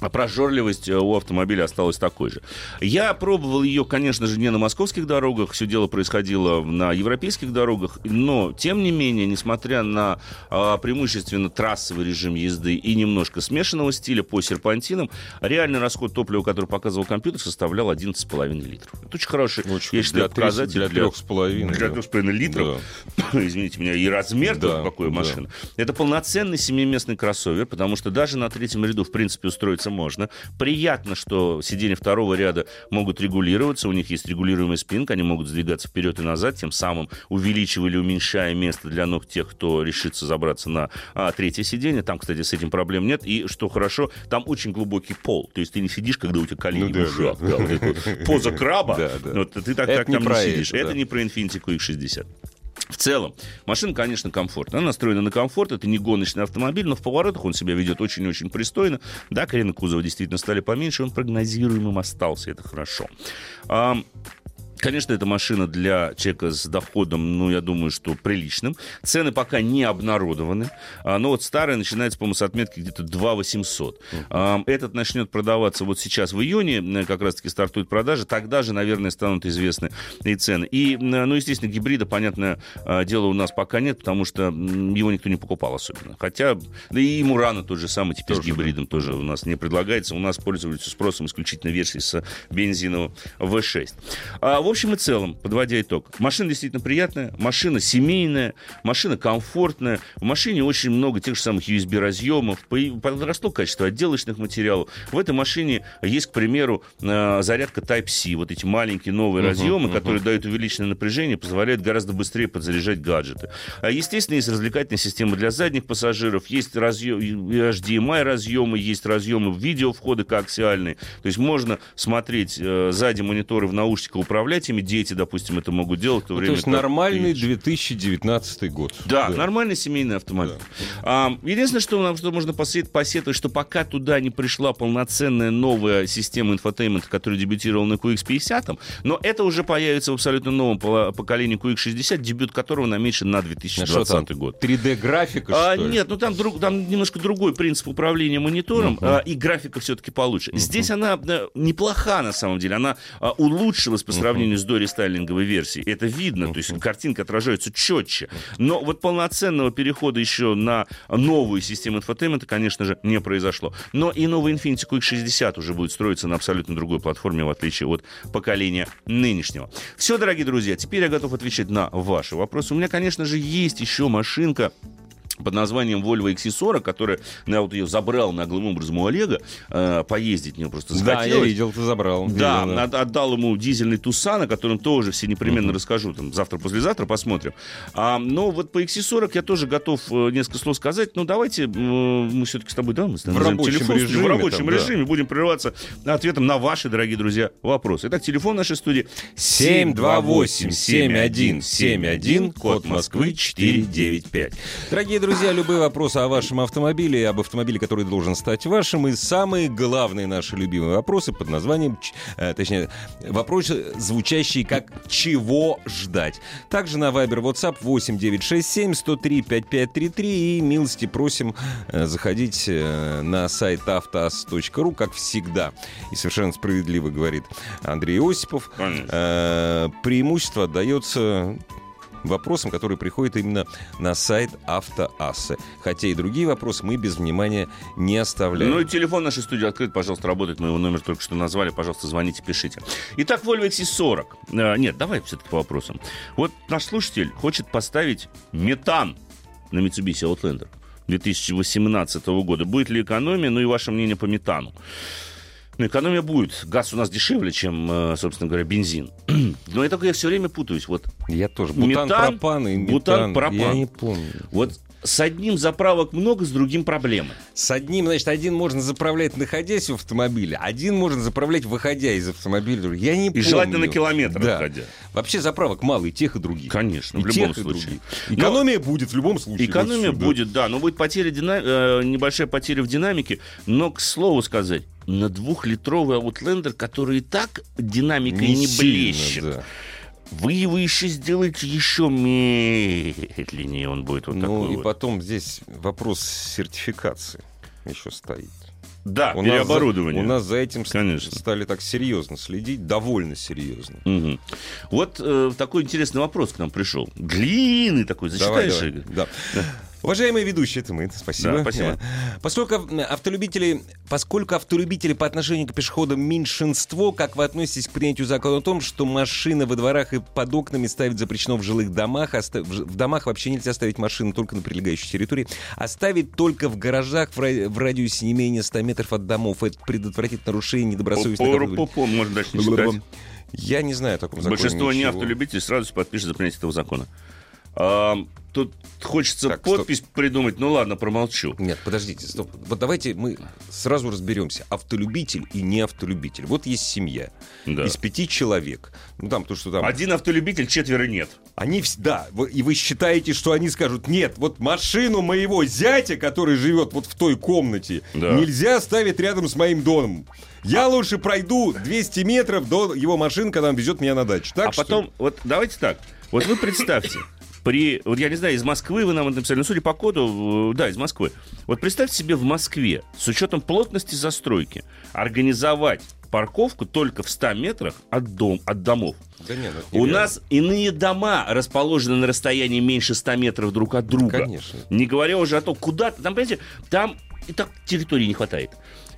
а прожорливость э, у автомобиля осталась такой же. Я пробовал ее, конечно же, не на московских дорогах, все дело происходило на европейских дорогах, но, тем не менее, несмотря на а, преимущественно трассовый режим езды и немножко смешанного стиля по серпантинам, реальный расход топлива, который показывал компьютер, составлял 11,5 литров. Это очень хороший, Очень. я считаю, Для показатель для трех с половиной, Для да. 3,5 литров. Извините меня, и размер Да, какой да. машины. Это полноценный семиместный кроссовер, потому что даже на третьем ряду, в принципе, устроиться можно. Приятно, что сиденья второго ряда могут регулироваться, у них есть регулируемая спинка, они могут сдвигаться вперед и назад, тем самым увеличивая или уменьшая место для ног тех, кто решится забраться на а, третье сиденье. Там, кстати, с этим проблем нет. И что хорошо, там очень глубокий пол. То есть ты не сидишь, когда у тебя колени Ну да, ушах, да. да, вот поза краба. Да, да. Вот ты так, Это так не там не сидишь. это, Это да. не про Infiniti QX60. В целом, машина, конечно, комфортная. Она настроена на комфорт. Это не гоночный автомобиль, но в поворотах он себя ведет очень-очень пристойно. Да, крены кузова действительно стали поменьше, он прогнозируемым остался. Это хорошо. Конечно, это машина для человека с доходом, ну, я думаю, что приличным. Цены пока не обнародованы. А, но вот старая начинается, по-моему, с отметки где-то 2 800. А, Этот начнет продаваться вот сейчас в июне, э, как раз-таки стартует продажа. Тогда же, наверное, станут известны и цены. И, э, ну, естественно, гибрида, понятное а, дело, у нас пока нет, потому что его никто не покупал особенно. Хотя, да и Мурана тот же самый теперь Тоже, с гибридом тоже у нас не предлагается. У нас пользуются спросом исключительно версии с бензиновым V6. А, в общем и целом, подводя итог, машина действительно приятная, машина семейная, машина комфортная, в машине очень много тех же самых USB-разъемов, подросло качество отделочных материалов. В этой машине есть, к примеру, э, зарядка Type-C, вот эти маленькие новые разъемы, которые дают увеличенное напряжение, позволяют гораздо быстрее подзаряжать гаджеты. А, естественно, есть развлекательная система для задних пассажиров, есть разъем, HDMI разъемы, есть разъемы видеовходы коаксиальные. То есть можно смотреть э, сзади мониторы в наушниках, управлять ими. Дети, допустим, это могут делать. То, Ну, то время есть как нормальный ты- 2019 год. да, нормальный семейный автомобиль. А, единственное, что, нам- что можно посет- посетовать, что пока туда не пришла полноценная новая система infotainment а, которая дебютировала на QX50, но это уже появится в абсолютно новом по- поколении QX60, дебют которого намечен на Что 2020 там, год. 3D-графика, А, что ли? нет, ну там, друг, там немножко другой принцип управления монитором, а, и графика все-таки получше. Здесь она неплоха на самом деле, она а, улучшилась по сравнению с дорестайлинговой версией. Это видно, то есть картинка отражается четче. Но вот полноценного перехода еще на новую систему infotainment а, конечно же, не произошло. Но и новый Infiniti QX60 уже будет строиться на абсолютно другой платформе, в отличие от поколения нынешнего. Все, дорогие друзья, теперь я готов отвечать на ваши вопросы. У меня, конечно же, есть еще машинка, под названием Volvo XC40, которая, ну, я вот ее забрал наглым образом у Олега, э, поездить мне просто Да, я захотелось. видел, ты забрал. Да, Видел, от- отдал ему дизельный Тусан, о котором тоже все непременно расскажу. Там, завтра-послезавтра посмотрим. А, но вот по XC40 я тоже готов э, несколько слов сказать. Ну, давайте э, мы все-таки с тобой, да, мы с тобой В рабочем телефон, режиме в рабочем там, да. режиме будем прерываться ответом на ваши, дорогие друзья, вопросы. Итак, телефон нашей студии 728-7171, код Москвы 495. Дорогие друзья, любые вопросы о вашем автомобиле, об автомобиле, который должен стать вашим, и самые главные наши любимые вопросы под названием, э, точнее, вопросы, звучащие как «Чего ждать?». Также на Viber WhatsApp 8967 103 5533 и милости просим э, заходить э, на сайт автоаз.ру, как всегда. И совершенно справедливо говорит Андрей Осипов. Конечно. Преимущество отдается вопросам, которые приходят именно на сайт Автоассы. Хотя и другие вопросы мы без внимания не оставляем. Ну и телефон нашей студии открыт, пожалуйста, работает. Мы его номер только что назвали. Пожалуйста, звоните, пишите. Итак, Volvo XC40. Э, нет, давай все-таки по вопросам. Вот наш слушатель хочет поставить метан на Mitsubishi Outlander 2018 года. Будет ли экономия? Ну и ваше мнение по метану. Ну, экономия будет. Газ у нас дешевле, чем, э, собственно говоря, бензин. Но я только я все время путаюсь. Вот Я тоже. Бутан, Метан, пропан и метан. бутан, пропан. Я не помню. Вот с одним заправок много, с другим проблемы. С одним, значит, один можно заправлять, находясь в автомобиле, один можно заправлять, выходя из автомобиля. Я не И помню. желательно на километр Да. отходя. Вообще заправок мало и тех, и других. Конечно, И в любом тех, и случае. других. Но- Экономия будет в любом случае. Экономия Вот будет, да, но будет потеря дина- э, небольшая потеря в динамике. Но, к слову сказать, на двухлитровый Outlander, который и так динамикой не, сильно, блещет, да. Вы его еще сделаете еще медленнее, он будет вот Ну такой и вот. потом здесь вопрос сертификации еще стоит. Да, У нас за- переоборудование. у нас за этим Конечно. стали так серьезно следить, довольно серьезно. Мгм. Вот э, такой интересный вопрос к нам пришел. Длинный такой, Давай, зачитаешь, давай. Игорь? Да. Уважаемые ведущие, это мы, спасибо. Да, спасибо. Поскольку автолюбители, поскольку автолюбители по отношению к пешеходам меньшинство, как вы относитесь к принятию закона о том, что машины во дворах и под окнами ставить запрещено в жилых домах, оста- в домах вообще нельзя ставить машины только на прилегающей территории, а ставить только в гаражах в, ра- в радиусе не менее 100 метров от домов. Это предотвратит нарушение недобросовестных. Пу-пу-пу-пу, можно дальше не читать. Я не знаю о таком законе Большинство неавтолюбителей сразу подпишет за принятие этого закона. Тут хочется Так, стоп. подпись придумать. Ну ладно, промолчу. Нет, подождите, стоп. Вот давайте мы сразу разберемся. Автолюбитель и не автолюбитель. Вот есть семья Да. из пяти человек. Ну там то, что там. Один автолюбитель, четверо нет. Они всегда. И вы считаете, что они скажут: нет, вот машину моего зятя, который живет вот в той комнате, Да. нельзя ставить рядом с моим домом. Я лучше пройду 200 метров до его машины, когда он везет меня на дачу. Так а ли? потом, вот давайте так. Вот вы представьте, при, вот я не знаю, из Москвы вы нам это написали, но судя по коду, э, да, из Москвы. Вот представьте себе в Москве, с учетом плотности застройки, организовать парковку только в 100 метрах от, дом, от домов. Да нет, У нереально. нас иные дома расположены на расстоянии меньше 100 метров друг от друга. Конечно. Не говоря уже о том, куда там, понимаете, там и так территории не хватает.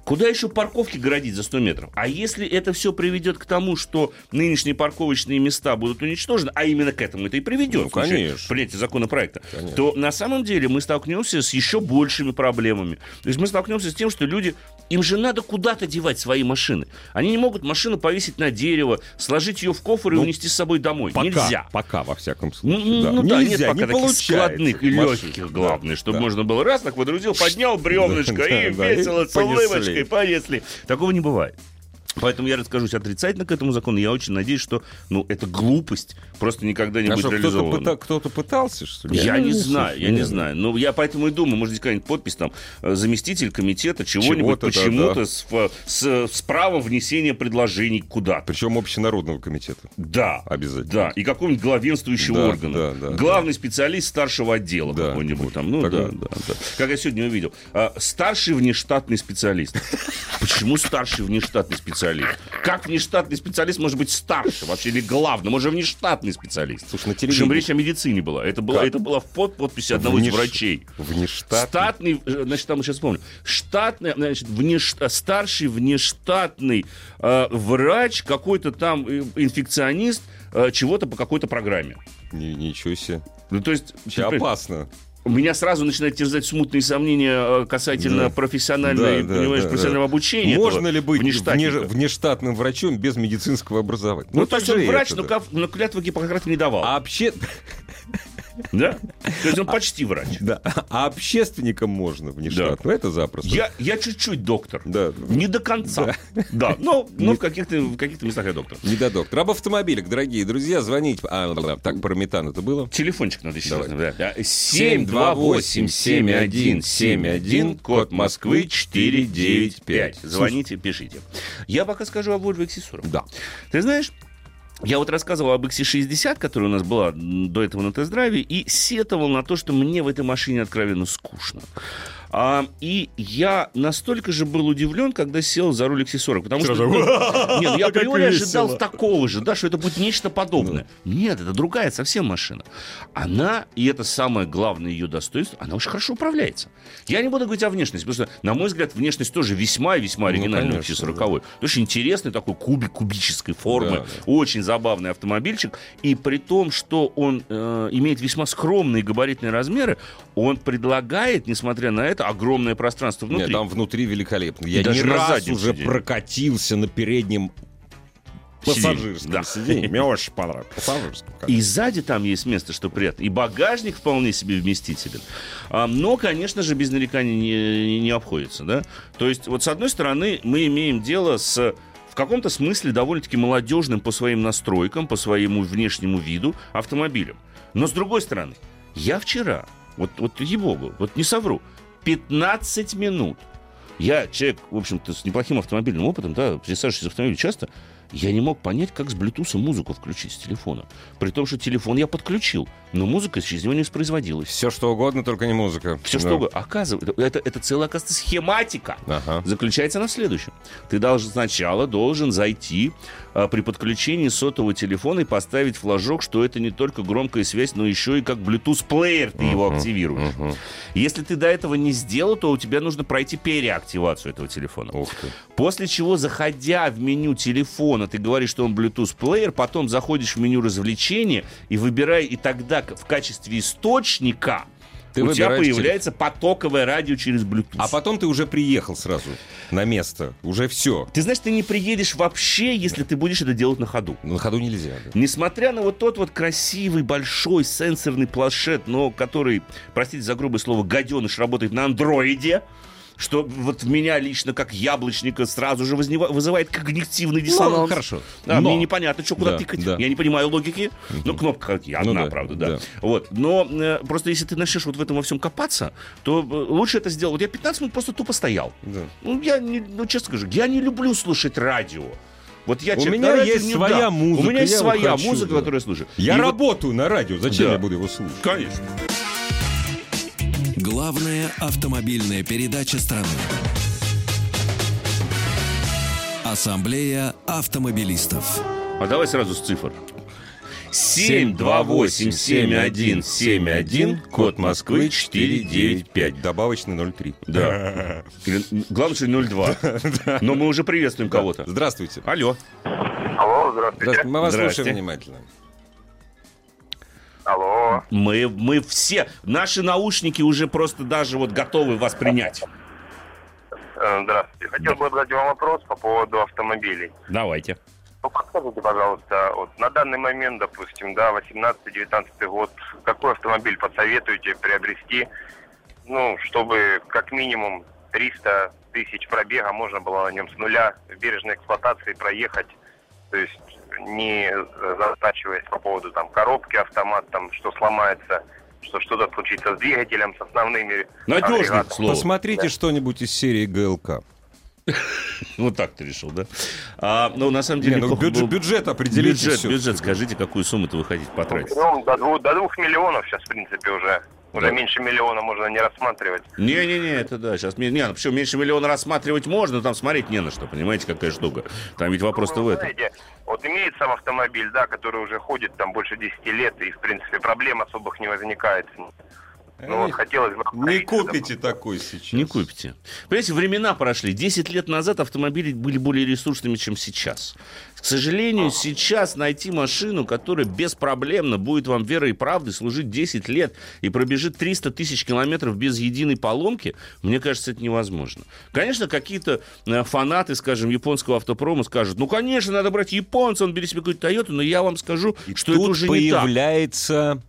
Куда еще парковки городить за 100 метров? А если это все приведет к тому, что нынешние парковочные места будут уничтожены, а именно к этому это и приведет, Ну, в случае конечно. принятия законопроекта, Конечно. то на самом деле мы столкнемся с еще большими проблемами. То есть мы столкнемся с тем, что люди, им же надо куда-то девать свои машины. Они не могут машину повесить на дерево, сложить ее в кофр и Ну, унести с собой домой. Пока, Нельзя. Пока, во всяком Ну, случае. ну да, нет пока не таких получается. складных и Машин. легких, главное, Да, чтобы да. можно было раз так водрузил, поднял бревнышко Да, и да, весело, с понесли. улыбочкой понесли. Такого не бывает. Поэтому я раскажусь отрицательно к этому закону. Я очень надеюсь, что ну, эта глупость просто никогда не А будет что, кто-то, реализована. пыта- кто-то пытался, что ли? Я не слышу. знаю, я не знаю. Но я поэтому и думаю, может, здесь какая-нибудь подпись там э, заместитель комитета чего-нибудь Чего-то, да, почему-то да. С, фа- с, с правом внесения предложений куда-то. Причем общенародного комитета. Да. Обязательно. Да, и какого-нибудь главенствующего Да, органа. да, да, Главный специалист старшего отдела Да, какой-нибудь вот там. Ну да, да, да. Как я сегодня увидел. А, старший внештатный специалист. Почему старший внештатный специалист? Как внештатный специалист может быть старше вообще или главным? Он же внештатный специалист. Слушай, на Причем телевидении речь о медицине была. Это было, Как? это было в под подписи одного из Внеш- врачей. внештатный. Штатный, э, значит, там сейчас вспомню. Штатный, значит, внеш- э, старший внештатный э, врач, какой-то там э, инфекционист, э, чего-то по какой-то программе. Ни- ничего себе. Ну, то есть, ты- опасно. Меня сразу начинают терзать смутные сомнения э, касательно Да. профессиональной, Да, да, понимаешь, да, да. профессионального обучения. Можно ли быть внештатника. вне- внештатным врачом без медицинского образования? Ну, то есть он врач, это, но, да. но клятву Гиппократа не давал. А, обще... Да? То есть он почти врач. да. а общественникам можно внештатно. Ну, Это запросто. Я, я чуть-чуть доктор. Да. Не до конца. Да, но, но в каких-то в каких-то местах я доктор. Не до доктора. Об автомобилях, дорогие друзья, звоните. А, да, да, так, про метан это было? Телефончик надо еще Давай. раз. Да. 728-7171, код Москвы 495. Звоните, пишите. Я пока скажу о Volvo XC40. Да. Ты знаешь, я вот рассказывал об XC60, которая у нас была до этого на тест-драйве, и сетовал на то, что мне в этой машине откровенно скучно. А, и я настолько же был удивлен, когда сел за руль XC40, потому что... Сразу, ну, Нет, ну я априори ожидал такого же, да, что это будет нечто подобное. Нет, это другая совсем машина. Она, и это самое главное ее достоинство, она очень хорошо управляется. Я не буду говорить о внешности, потому что, на мой взгляд, внешность тоже весьма и весьма Ну, оригинальная конечно, XC40. Очень интересный такой кубик кубической формы, Да, да. очень забавный автомобильчик. И при том, что он э, имеет весьма скромные габаритные размеры, он предлагает, несмотря на это, огромное пространство внутри. Нет, там внутри великолепно. Я Даже не раз уже сиденье. прокатился на переднем пассажирском да. сиденье. Мне очень понравилось. Пассажирском. И сзади там есть место, что приятно. И багажник вполне себе вместителен. А, но, конечно же, без нареканий не, не обходится. Да? То есть, вот с одной стороны, мы имеем дело с в каком-то смысле довольно-таки молодежным по своим настройкам, по своему внешнему виду автомобилем. Но с другой стороны, я вчера, вот, вот ей-богу, вот не совру, 15 минут я человек, в общем-то, с неплохим автомобильным опытом, да, присаживаюсь в автомобиле часто, я не мог понять, как с Bluetooth музыку включить с телефона. При том, что телефон я подключил, но музыка через него не воспроизводилась. Все что угодно, только не музыка. Все Да. что угодно. Оказывается, это, это целая, оказывается, схематика. Ага. Заключается она в следующем. Ты должен сначала должен зайти а, при подключении сотового телефона и поставить флажок, что это не только громкая связь, но еще и как Bluetooth-плеер ты его активируешь. Мгм. Если ты до этого не сделал, то у тебя нужно пройти переактивацию этого телефона. Ух ты. После чего, заходя в меню телефона, ты говоришь, что он Bluetooth плеер, потом заходишь в меню развлечения и выбирай, и тогда в качестве источника Ты у тебя появляется потоковое радио через Bluetooth. А потом ты уже приехал сразу на место. Уже все. Ты знаешь, ты не приедешь вообще, если ты будешь это делать на ходу. На ходу нельзя. да. Несмотря на вот тот вот красивый, большой сенсорный планшет, но который, простите за грубое слово, гаденыш работает на андроиде, что вот меня лично, как яблочника, сразу же вызывает когнитивный диссонанс. Ну, хорошо. Да, Но- Мне непонятно, что куда Да, тыкать. да. Я не понимаю логики. Ну, кнопка одна, Ну да, правда, да. да. Вот. Но э, просто если ты начнешь вот в этом во всем копаться, то э, лучше это сделать. Вот я 15 минут просто тупо стоял. Да. Ну, я, не, ну, честно скажу, я не люблю слушать радио. Вот я У человек меня есть не- своя да. музыка, У меня есть своя хочу, музыка, да. которую я слушаю. Я И вот- работаю на радио. Зачем Да. я буду его слушать? Конечно. Главная автомобильная передача страны. Ассамблея автомобилистов. А давай сразу с цифр. 728-7171, код Москвы 495. Добавочный 03. Да. Или, Главное, что 02. Но мы уже приветствуем кого-то. Здравствуйте. Алло. Алло, здравствуйте. Здравствуйте. Мы вас слушаем внимательно. Мы, мы все, наши наушники уже просто даже вот готовы вас принять. Э, Здравствуйте. Хотел бы задать вам вопрос по поводу автомобилей. Давайте. Ну, подскажите, пожалуйста, вот на данный момент, допустим, да, 18-19 год, какой автомобиль посоветуете приобрести, ну, чтобы как минимум 300 тысяч пробега можно было на нем с нуля в бережной эксплуатации проехать, то есть не э, затачиваясь по поводу там коробки, автомат, там, что сломается, что что-то случится с двигателем, с основными Надежный, слову. Посмотрите что-нибудь из серии ГЛК. Вот так ты решил, да? А, ну, на самом деле... Не, ну, бюджет, было- бюджет определите. Бюджет, всё. бюджет, скажите, какую сумму-то вы хотите потратить? Ну, до, двух, до двух миллионов сейчас, в принципе, уже. Уже Да. меньше миллиона можно не рассматривать. Не-не-не, это да, сейчас... Не, ну, причем меньше миллиона рассматривать можно, но там смотреть не на что, понимаете, какая штука. Там ведь вопрос-то в Ну, этом. знаете, вот имеет сам автомобиль, да, который уже ходит там больше 10 лет, и, в принципе, проблем особых не возникает. Ну, вот хотелось бы... Не купите такой сейчас. Не купите. Понимаете, времена прошли. 10 лет назад автомобили были более ресурсными, чем сейчас. К сожалению, сейчас найти машину, которая беспроблемно будет вам верой и правдой служить 10 лет и пробежит 300 тысяч километров без единой поломки, мне кажется, это невозможно. Конечно, какие-то э, фанаты, скажем, японского автопрома скажут, ну, конечно, надо брать японца, он бери себе какую-то Тойоту, но я вам скажу, И что тут это уже не так. появляется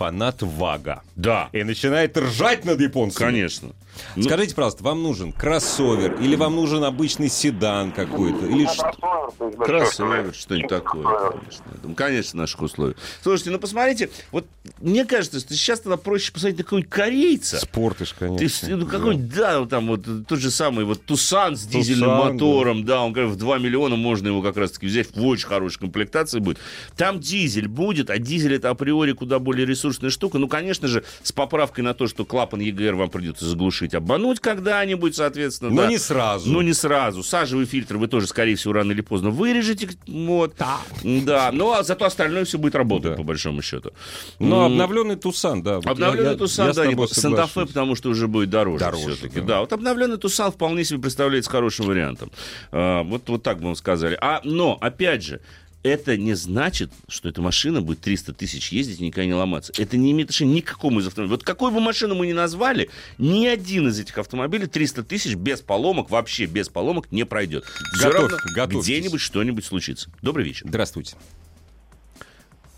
фанат ВАГа. Да, И начинает ржать над японцами. конечно. Ну, Скажите, пожалуйста, вам нужен кроссовер или вам нужен обычный седан какой-то? Или что? Кроссовер, Кроссовер, автомобиль. что-нибудь такое, конечно. Думаю, конечно, наших условий. Слушайте, ну посмотрите, вот мне кажется, что сейчас тогда проще посмотреть на какого-нибудь корейца. Спортыш, Ты, конечно. ну, какой-нибудь, да, вот там вот тот же самый вот Тусан с дизельным Тусан, мотором, да. он говорит, в 2 миллиона можно его как раз-таки взять, в очень хорошей комплектации будет. Там дизель будет, а дизель это априори куда более ресурсная штука. Ну, конечно же, с поправкой на то, что клапан ЕГР вам придется заглушить заглушить, обмануть когда-нибудь, соответственно. Но да. не сразу. Ну, не сразу. Сажевый фильтр вы тоже, скорее всего, рано или поздно вырежете. Вот. Да. Ну, а зато остальное все будет работать, Да. по большому счету. Но М, обновленный Тусан, да. я- Обновленный я- Тусан, я да, не- Санта-Фе, потому что уже будет дороже, Дороже, все-таки. да. Да. вот обновленный Тусан вполне себе представляется хорошим вариантом. А, вот, вот так бы мы сказали. А, но, опять же, это не значит, что эта машина будет 300 тысяч ездить и никогда не ломаться. Это не имеет отношения ни к какому из автомобилей. Вот какую бы машину мы ни назвали, ни один из этих автомобилей 300 тысяч без поломок, вообще без поломок не пройдет. Все Готов- готовьтесь. где-нибудь что-нибудь случится. Добрый вечер. Здравствуйте.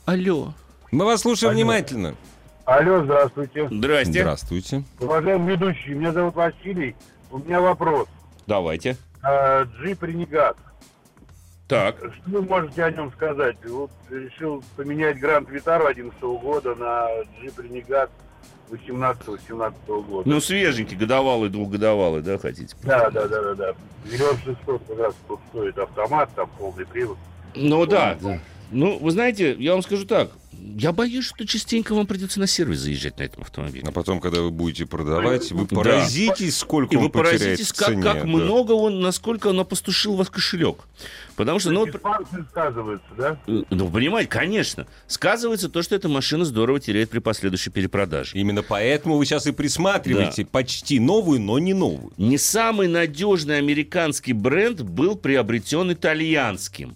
Алло. Мы вас слушаем внимательно. Алло, здравствуйте. Здрасте. Здравствуйте. Уважаемый ведущий, меня зовут Василий. У меня вопрос. Давайте. А, Джип Ренегат. Так. Что вы можете о нем сказать? Вот решил поменять Гранд Витару 11 года на Джип Ренегат 18-17 года. Ну, свеженький, годовалый, двухгодовалый, да, хотите? Да, да, да, да, да. Миллион шестьсот как раз тут стоит автомат, там полный привод. Ну да. Ну, вы знаете, я вам скажу так. Я боюсь, что частенько вам придется на сервис заезжать на этом автомобиле. А потом, когда вы будете продавать, вы Да. поразитесь, сколько И он вы потеряет поразитесь, как, цене. как да. много он, насколько он опустошил ваш кошелек. Потому что, ну, сказывается, да? э, ну, понимаете, конечно, сказывается то, что эта машина здорово теряет при последующей перепродаже. Именно поэтому вы сейчас и присматриваете почти новую, но не новую. Не самый надежный американский бренд был приобретен итальянским.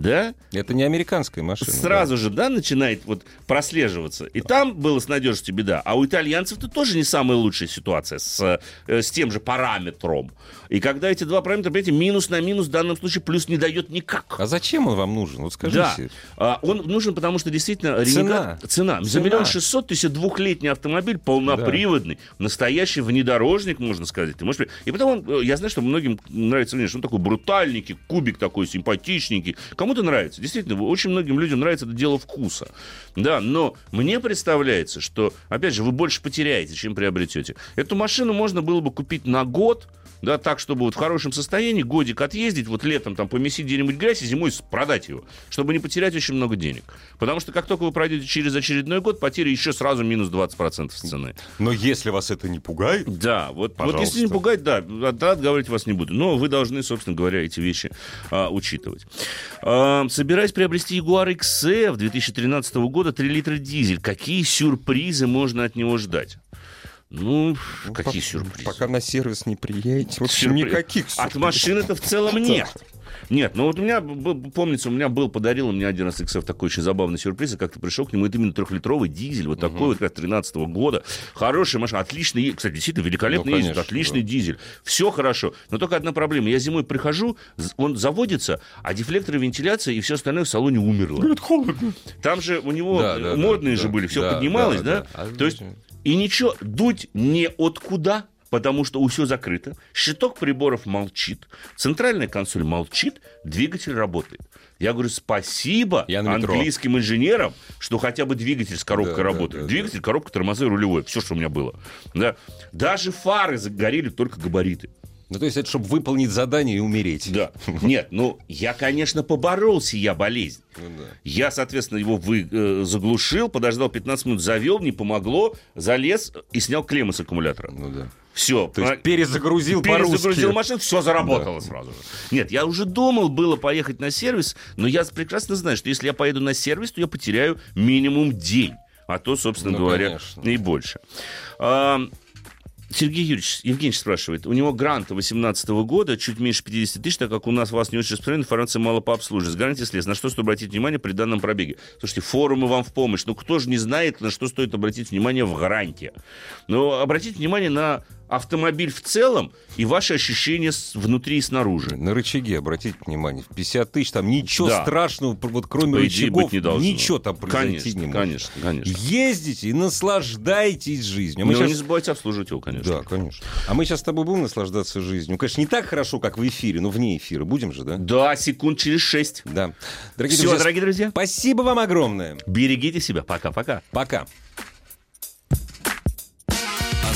Да? Это не американская машина. Сразу же, да, начинает вот прослеживаться. И там было с надежностью беда. А у итальянцев-то тоже не самая лучшая ситуация с, э, с тем же параметром. И когда эти два параметра, понимаете, минус на минус в данном случае плюс не дает никак. А зачем он вам нужен? Вот Да, скажите. А, он нужен, потому что действительно Цена. Ренегат- цена. За Цена. миллион шестьсот, то есть двухлетний автомобиль, полноприводный, настоящий внедорожник, можно сказать. Ты можешь... И потом он, э, я знаю, что многим нравится внешне, он такой брутальненький, кубик такой симпатичненький. Кому-то нравится. Действительно, очень многим людям нравится это дело вкуса. Да, но мне представляется, что, опять же, вы больше потеряете, чем приобретете. Эту машину можно было бы купить на год, да, так, чтобы вот в хорошем состоянии годик отъездить, вот летом там помесить где-нибудь грязь и зимой продать его, чтобы не потерять очень много денег. Потому что как только вы пройдете через очередной год, потери еще сразу минус 20% с цены. Но если вас это не пугает, Да, вот, вот если не пугать, да, тогда отговаривать вас не буду. Но вы должны, собственно говоря, эти вещи а, учитывать. Собираюсь приобрести Jaguar XF 2013 года 3 литра дизель. Какие сюрпризы можно от него ждать? Ну, какие по- сюрпризы? Пока на сервис не приедете. В общем, Сюрприз. никаких От сюрпризов. машины-то в целом нет. Нет, ну вот у меня, помнится, у меня был, подарил мне один раз XF такой очень забавный сюрприз, и как-то пришел к нему, это именно трехлитровый дизель, вот такой вот, как 13 года. Хорошая машина, отлично, е- кстати, действительно, великолепно Ну, ездит, конечно, отличный да. дизель. Все хорошо, но только одна проблема, я зимой прихожу, он заводится, а дефлекторы вентиляции и все остальное в салоне умерло. холодно. Там же у него Да, да, да, модные да, же были, все да, поднималось, да, да? да. То есть, и ничего, дуть не откуда, потому что все закрыто. Щиток приборов молчит, центральная консоль молчит, двигатель работает. Я говорю, спасибо Я английским инженерам, что хотя бы двигатель с коробкой Да, да, работает. да, двигатель, коробка, тормоза и рулевой. Все, что у меня было. Да. Даже фары загорели, только габариты. Ну, то есть это чтобы выполнить задание и умереть. Да. Нет, ну, я, конечно, поборол сия болезнь. Ну да. Я, соответственно, его вы, э, заглушил, подождал 15 минут, завел, не помогло, залез и снял клеммы с аккумулятора. Ну да. Все. То есть перезагрузил Перезагрузил по-русски. машину, все заработало сразу же. Нет, я уже думал было поехать на сервис, но я прекрасно знаю, что если я поеду на сервис, то я потеряю минимум день. А то, собственно Ну, говоря, конечно. и больше. А, Сергей Юрьевич, Евгеньевич спрашивает, у него гранта 18 года, чуть меньше 50 тысяч, так как у нас вас не очень распространена информация мало по обслуживанию. С гарантией средств. На что стоит обратить внимание при данном пробеге? Слушайте, форумы вам в помощь. Ну, кто же не знает, на что стоит обратить внимание в гарантии? Ну, обратите внимание на автомобиль в целом и ваши ощущения внутри и снаружи. На рычаги обратите внимание. В 50 тысяч там ничего Да. страшного, вот кроме По рычагов, быть не должно. ничего там произойти Конечно, не может. конечно, конечно. Ездите и наслаждайтесь жизнью. А мы Но щас- не забывайте обслуживать его, конечно. Да, конечно. А мы сейчас с тобой будем наслаждаться жизнью. Ну, конечно, не так хорошо, как в эфире, но вне эфира. Будем же, да? Да, секунд через шесть. Да. Дорогие Все, друзья, дорогие друзья, спасибо вам огромное. берегите себя. Пока-пока. Пока.